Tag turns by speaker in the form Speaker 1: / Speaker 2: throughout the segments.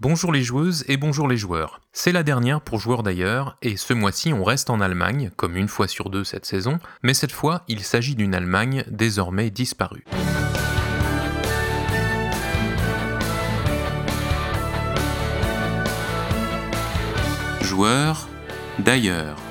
Speaker 1: Bonjour les joueuses et bonjour les joueurs. C'est la dernière pour joueurs d'ailleurs, et ce mois-ci on reste en Allemagne, comme une fois sur deux cette saison, mais cette fois il s'agit d'une Allemagne désormais disparue. Joueurs d'ailleurs.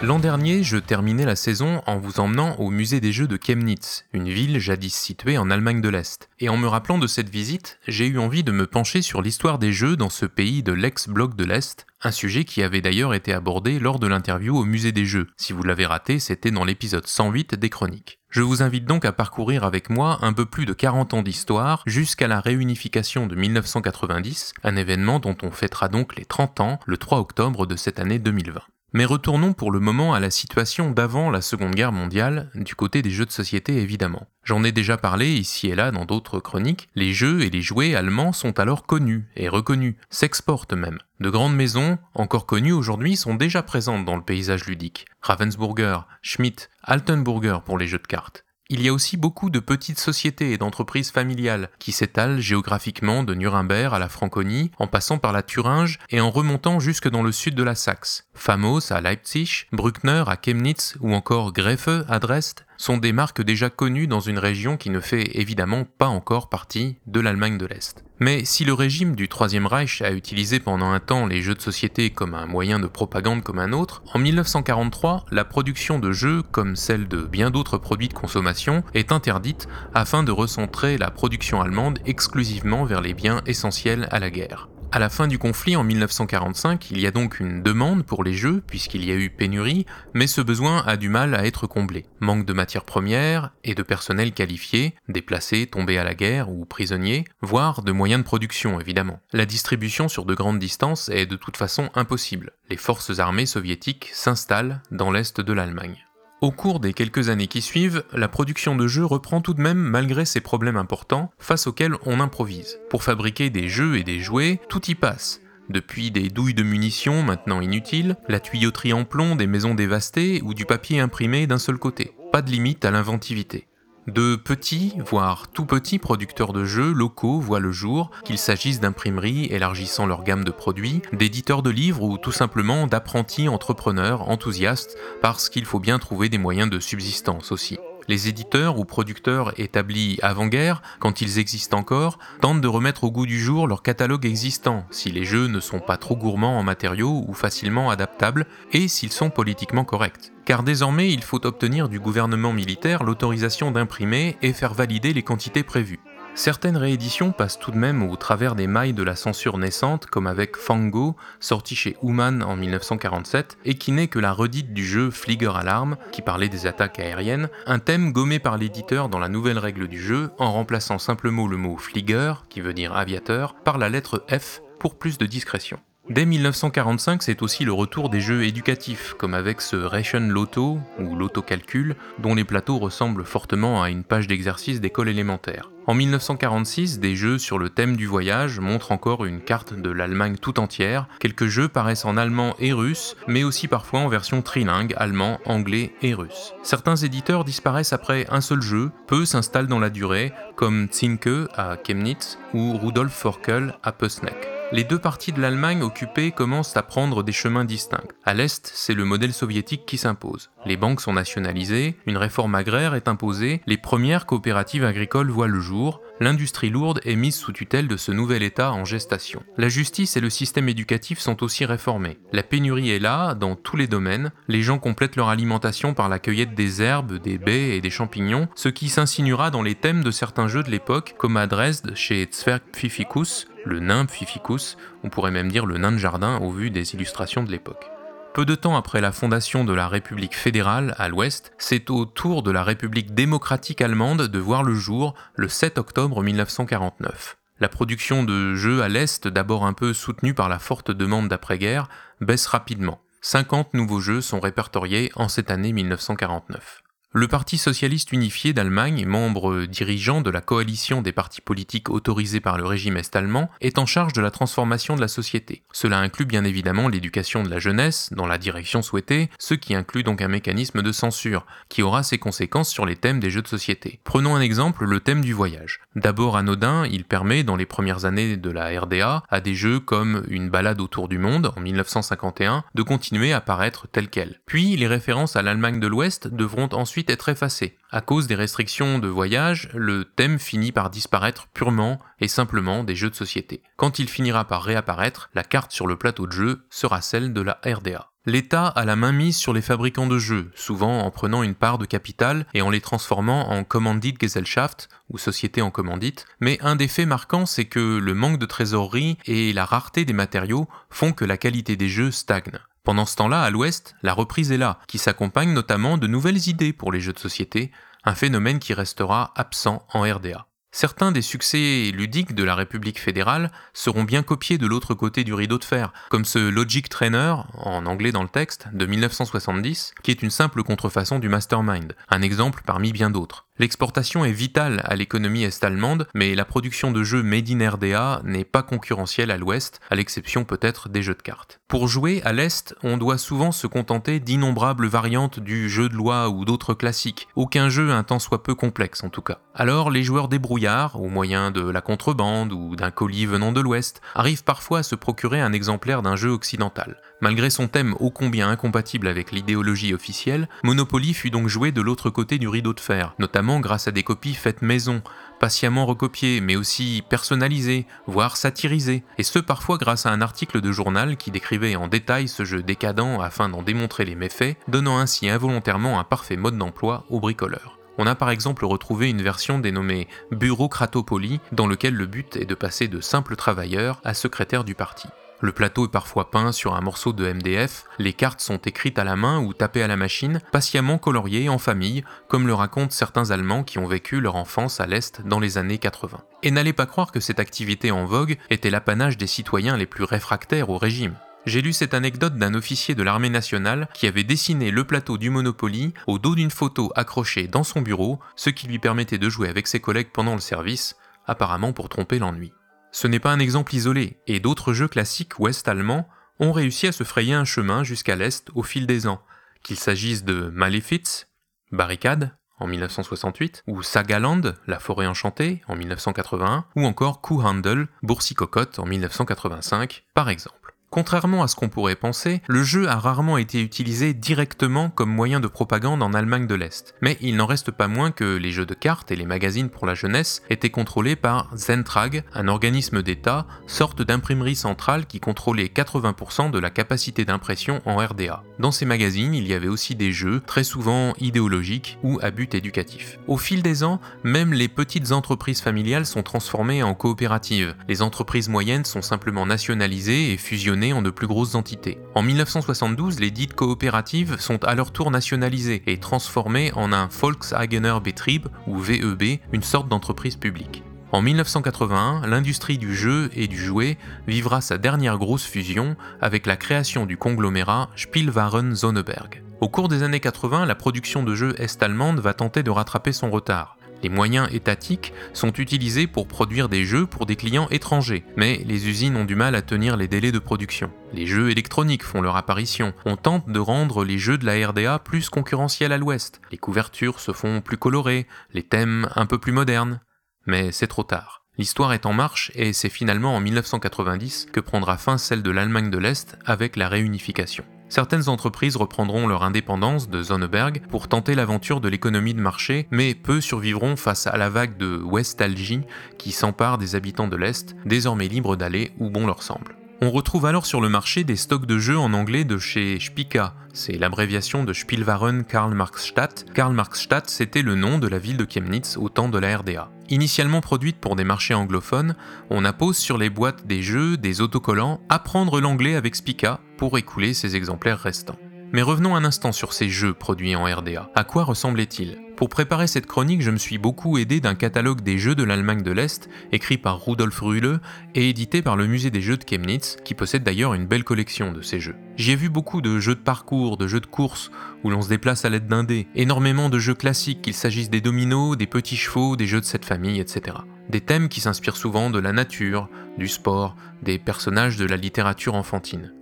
Speaker 1: L'an dernier, je terminais la saison en vous emmenant au musée des jeux de Chemnitz, une ville jadis située en Allemagne de l'Est. Et en me rappelant de cette visite, j'ai eu envie de me pencher sur l'histoire des jeux dans ce pays de l'ex-bloc de l'Est, un sujet qui avait d'ailleurs été abordé lors de l'interview au musée des jeux. Si vous l'avez raté, c'était dans l'épisode 108 des chroniques. Je vous invite donc à parcourir avec moi un peu plus de 40 ans d'histoire jusqu'à la réunification de 1990, un événement dont on fêtera donc les 30 ans le 3 octobre de cette année 2020. Mais retournons pour le moment à la situation d'avant la Seconde Guerre mondiale, du côté des jeux de société évidemment. J'en ai déjà parlé ici et là dans d'autres chroniques, les jeux et les jouets allemands sont alors connus et reconnus, s'exportent même. De grandes maisons, encore connues aujourd'hui, sont déjà présentes dans le paysage ludique. Ravensburger, Schmidt, Altenburger pour les jeux de cartes. Il y a aussi beaucoup de petites sociétés et d'entreprises familiales qui s'étalent géographiquement de Nuremberg à la Franconie, en passant par la Thuringe et en remontant jusque dans le sud de la Saxe. Famos à Leipzig, Bruckner à Chemnitz ou encore Greffe à Dresde sont des marques déjà connues dans une région qui ne fait évidemment pas encore partie de l'Allemagne de l'Est. Mais si le régime du Troisième Reich a utilisé pendant un temps les jeux de société comme un moyen de propagande comme un autre, en 1943, la production de jeux, comme celle de bien d'autres produits de consommation, est interdite afin de recentrer la production allemande exclusivement vers les biens essentiels à la guerre. À la fin du conflit en 1945, il y a donc une demande pour les jeux, puisqu'il y a eu pénurie, mais ce besoin a du mal à être comblé. Manque de matières premières et de personnel qualifié, déplacés, tombés à la guerre ou prisonniers, voire de moyens de production évidemment. La distribution sur de grandes distances est de toute façon impossible. Les forces armées soviétiques s'installent dans l'est de l'Allemagne. Au cours des quelques années qui suivent, la production de jeux reprend tout de même malgré ces problèmes importants face auxquels on improvise. Pour fabriquer des jeux et des jouets, tout y passe. Depuis des douilles de munitions maintenant inutiles, la tuyauterie en plomb des maisons dévastées ou du papier imprimé d'un seul côté. Pas de limite à l'inventivité. De petits, voire tout petits producteurs de jeux locaux voient le jour, qu'il s'agisse d'imprimeries élargissant leur gamme de produits, d'éditeurs de livres ou tout simplement d'apprentis entrepreneurs enthousiastes parce qu'il faut bien trouver des moyens de subsistance aussi. Les éditeurs ou producteurs établis avant-guerre, quand ils existent encore, tentent de remettre au goût du jour leur catalogue existant, si les jeux ne sont pas trop gourmands en matériaux ou facilement adaptables, et s'ils sont politiquement corrects. Car désormais, il faut obtenir du gouvernement militaire l'autorisation d'imprimer et faire valider les quantités prévues. Certaines rééditions passent tout de même au travers des mailles de la censure naissante, comme avec Fango, sorti chez Human en 1947, et qui n'est que la redite du jeu Flieger Alarm, qui parlait des attaques aériennes, un thème gommé par l'éditeur dans la nouvelle règle du jeu, en remplaçant simplement le mot Flieger, qui veut dire aviateur, par la lettre F pour plus de discrétion. Dès 1945, c'est aussi le retour des jeux éducatifs, comme avec ce Ration Lotto, ou l'autocalcul, dont les plateaux ressemblent fortement à une page d'exercice d'école élémentaire. En 1946, des jeux sur le thème du voyage montrent encore une carte de l'Allemagne tout entière. Quelques jeux paraissent en allemand et russe, mais aussi parfois en version trilingue, allemand, anglais et russe. Certains éditeurs disparaissent après un seul jeu, peu s'installent dans la durée, comme Zinke à Chemnitz ou Rudolf Forkel à Pössneck les deux parties de l'Allemagne occupée commencent à prendre des chemins distincts. À l'Est, c'est le modèle soviétique qui s'impose. Les banques sont nationalisées, une réforme agraire est imposée, les premières coopératives agricoles voient le jour, l'industrie lourde est mise sous tutelle de ce nouvel État en gestation. La justice et le système éducatif sont aussi réformés. La pénurie est là, dans tous les domaines, les gens complètent leur alimentation par la cueillette des herbes, des baies et des champignons, ce qui s'insinuera dans les thèmes de certains jeux de l'époque, comme à Dresde chez Zwerg Pfiffikus, le nain Pfifficus, on pourrait même dire le nain de jardin au vu des illustrations de l'époque. Peu de temps après la fondation de la République fédérale à l'ouest, c'est au tour de la République démocratique allemande de voir le jour le 7 octobre 1949. La production de jeux à l'Est, d'abord un peu soutenue par la forte demande d'après-guerre, baisse rapidement. 50 nouveaux jeux sont répertoriés en cette année 1949. Le Parti socialiste unifié d'Allemagne, membre dirigeant de la coalition des partis politiques autorisés par le régime est-allemand, est en charge de la transformation de la société. Cela inclut bien évidemment l'éducation de la jeunesse dans la direction souhaitée, ce qui inclut donc un mécanisme de censure, qui aura ses conséquences sur les thèmes des jeux de société. Prenons un exemple, le thème du voyage. D'abord anodin, il permet dans les premières années de la RDA à des jeux comme Une balade autour du monde en 1951 de continuer à paraître tels quels. Puis les références à l'Allemagne de l'Ouest devront ensuite être effacé. À cause des restrictions de voyage, le thème finit par disparaître purement et simplement des jeux de société. Quand il finira par réapparaître, la carte sur le plateau de jeu sera celle de la RDA. L'État a la main mise sur les fabricants de jeux, souvent en prenant une part de capital et en les transformant en Commandit Gesellschaft, ou société en commandite, mais un des faits marquants c'est que le manque de trésorerie et la rareté des matériaux font que la qualité des jeux stagne. Pendant ce temps-là, à l'ouest, la reprise est là, qui s'accompagne notamment de nouvelles idées pour les jeux de société, un phénomène qui restera absent en RDA. Certains des succès ludiques de la République fédérale seront bien copiés de l'autre côté du rideau de fer, comme ce Logic Trainer, en anglais dans le texte, de 1970, qui est une simple contrefaçon du Mastermind, un exemple parmi bien d'autres. L'exportation est vitale à l'économie est-allemande, mais la production de jeux made in RDA n'est pas concurrentielle à l'ouest, à l'exception peut-être des jeux de cartes. Pour jouer à l'est, on doit souvent se contenter d'innombrables variantes du jeu de loi ou d'autres classiques, aucun jeu un tant soit peu complexe en tout cas. Alors les joueurs débrouillards, au moyen de la contrebande ou d'un colis venant de l'ouest, arrivent parfois à se procurer un exemplaire d'un jeu occidental. Malgré son thème ô combien incompatible avec l'idéologie officielle, Monopoly fut donc joué de l'autre côté du rideau de fer, notamment grâce à des copies faites maison, patiemment recopiées, mais aussi personnalisées, voire satirisées, et ce parfois grâce à un article de journal qui décrivait en détail ce jeu décadent afin d'en démontrer les méfaits, donnant ainsi involontairement un parfait mode d'emploi aux bricoleurs. On a par exemple retrouvé une version dénommée Bureaucratopoly, dans lequel le but est de passer de simple travailleur à secrétaire du parti. Le plateau est parfois peint sur un morceau de MDF, les cartes sont écrites à la main ou tapées à la machine, patiemment coloriées en famille, comme le racontent certains Allemands qui ont vécu leur enfance à l'Est dans les années 80. Et n'allez pas croire que cette activité en vogue était l'apanage des citoyens les plus réfractaires au régime. J'ai lu cette anecdote d'un officier de l'armée nationale qui avait dessiné le plateau du Monopoly au dos d'une photo accrochée dans son bureau, ce qui lui permettait de jouer avec ses collègues pendant le service, apparemment pour tromper l'ennui. Ce n'est pas un exemple isolé, et d'autres jeux classiques ouest-allemands ont réussi à se frayer un chemin jusqu'à l'est au fil des ans, qu'il s'agisse de Malefiz, Barricade en 1968, ou Sagaland, La forêt enchantée en 1981, ou encore Kuhandel, Boursicocotte en 1985, par exemple. Contrairement à ce qu'on pourrait penser, le jeu a rarement été utilisé directement comme moyen de propagande en Allemagne de l'Est. Mais il n'en reste pas moins que les jeux de cartes et les magazines pour la jeunesse étaient contrôlés par Zentrag, un organisme d'État, sorte d'imprimerie centrale qui contrôlait 80% de la capacité d'impression en RDA. Dans ces magazines, il y avait aussi des jeux, très souvent idéologiques ou à but éducatif. Au fil des ans, même les petites entreprises familiales sont transformées en coopératives. Les entreprises moyennes sont simplement nationalisées et fusionnées en de plus grosses entités. En 1972, les dites coopératives sont à leur tour nationalisées et transformées en un Volkseigener Betrieb ou VEB, une sorte d'entreprise publique. En 1981, l'industrie du jeu et du jouet vivra sa dernière grosse fusion avec la création du conglomérat Spielwaren Sonneberg. Au cours des années 80, la production de jeux est-allemande va tenter de rattraper son retard. Les moyens étatiques sont utilisés pour produire des jeux pour des clients étrangers, mais les usines ont du mal à tenir les délais de production. Les jeux électroniques font leur apparition. On tente de rendre les jeux de la RDA plus concurrentiels à l'ouest. Les couvertures se font plus colorées, les thèmes un peu plus modernes. Mais c'est trop tard. L'histoire est en marche et c'est finalement en 1990 que prendra fin celle de l'Allemagne de l'Est avec la réunification. Certaines entreprises reprendront leur indépendance de Zonneberg pour tenter l'aventure de l'économie de marché, mais peu survivront face à la vague de Westalgie qui s'empare des habitants de l'Est, désormais libres d'aller où bon leur semble. On retrouve alors sur le marché des stocks de jeux en anglais de chez Spica, c'est l'abréviation de Spielwaren Karl Marxstadt. Karl Marxstadt, c'était le nom de la ville de Chemnitz au temps de la RDA. Initialement produite pour des marchés anglophones, on appose sur les boîtes des jeux des autocollants Apprendre l'anglais avec Spica pour écouler ses exemplaires restants. Mais revenons un instant sur ces jeux produits en RDA. À quoi ressemblaient-ils? Pour préparer cette chronique, je me suis beaucoup aidé d'un catalogue des jeux de l'Allemagne de l'Est, écrit par Rudolf Rühle et édité par le musée des jeux de Chemnitz, qui possède d'ailleurs une belle collection de ces jeux. J'y ai vu beaucoup de jeux de parcours, de jeux de course, où l'on se déplace à l'aide d'un dé, énormément de jeux classiques, qu'il s'agisse des dominos, des petits chevaux, des jeux de cette famille, etc. Des thèmes qui s'inspirent souvent de la nature, du sport, des personnages de la littérature enfantine.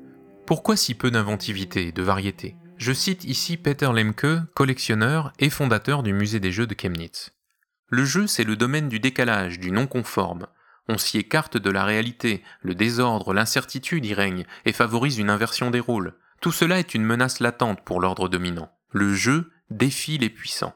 Speaker 1: Pourquoi si peu d'inventivité et de variété? Je cite ici Peter Lemke, collectionneur et fondateur du musée des jeux de Chemnitz. Le jeu, c'est le domaine du décalage, du non-conforme. On s'y écarte de la réalité, le désordre, l'incertitude y règne et favorise une inversion des rôles. Tout cela est une menace latente pour l'ordre dominant. Le jeu défie les puissants.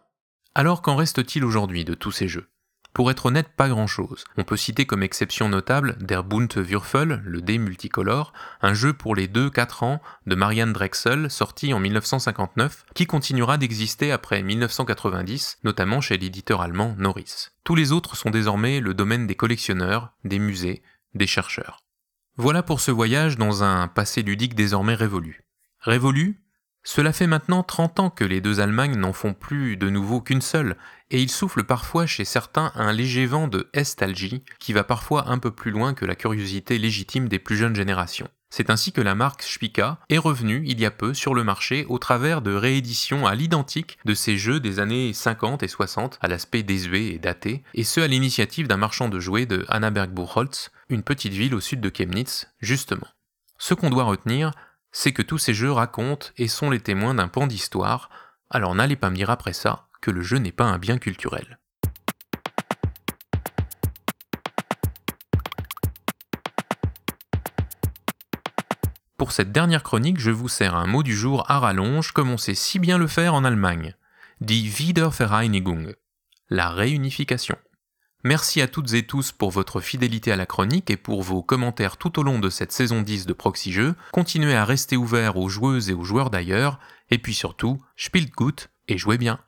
Speaker 1: Alors qu'en reste-t-il aujourd'hui de tous ces jeux? Pour être honnête, pas grand-chose. On peut citer comme exception notable Der Bunte Würfel, le dé multicolore, un jeu pour les 2-4 ans de Marianne Drexel, sorti en 1959, qui continuera d'exister après 1990, notamment chez l'éditeur allemand Norris. Tous les autres sont désormais le domaine des collectionneurs, des musées, des chercheurs. Voilà pour ce voyage dans un passé ludique désormais révolu. Révolu cela fait maintenant 30 ans que les deux Allemagnes n'en font plus de nouveau qu'une seule, et il souffle parfois chez certains un léger vent de estalgie qui va parfois un peu plus loin que la curiosité légitime des plus jeunes générations. C'est ainsi que la marque Spica est revenue il y a peu sur le marché au travers de rééditions à l'identique de ces jeux des années 50 et 60 à l'aspect désuet et daté, et ce à l'initiative d'un marchand de jouets de Annaberg-Buchholz, une petite ville au sud de Chemnitz, justement. Ce qu'on doit retenir, c'est que tous ces jeux racontent et sont les témoins d'un pan d'histoire, alors n'allez pas me dire après ça que le jeu n'est pas un bien culturel. Pour cette dernière chronique, je vous sers un mot du jour à rallonge comme on sait si bien le faire en Allemagne, die Wiedervereinigung, la réunification. Merci à toutes et tous pour votre fidélité à la chronique et pour vos commentaires tout au long de cette saison 10 de Proxy Jeux. Continuez à rester ouverts aux joueuses et aux joueurs d'ailleurs, et puis surtout, spielt gut et jouez bien.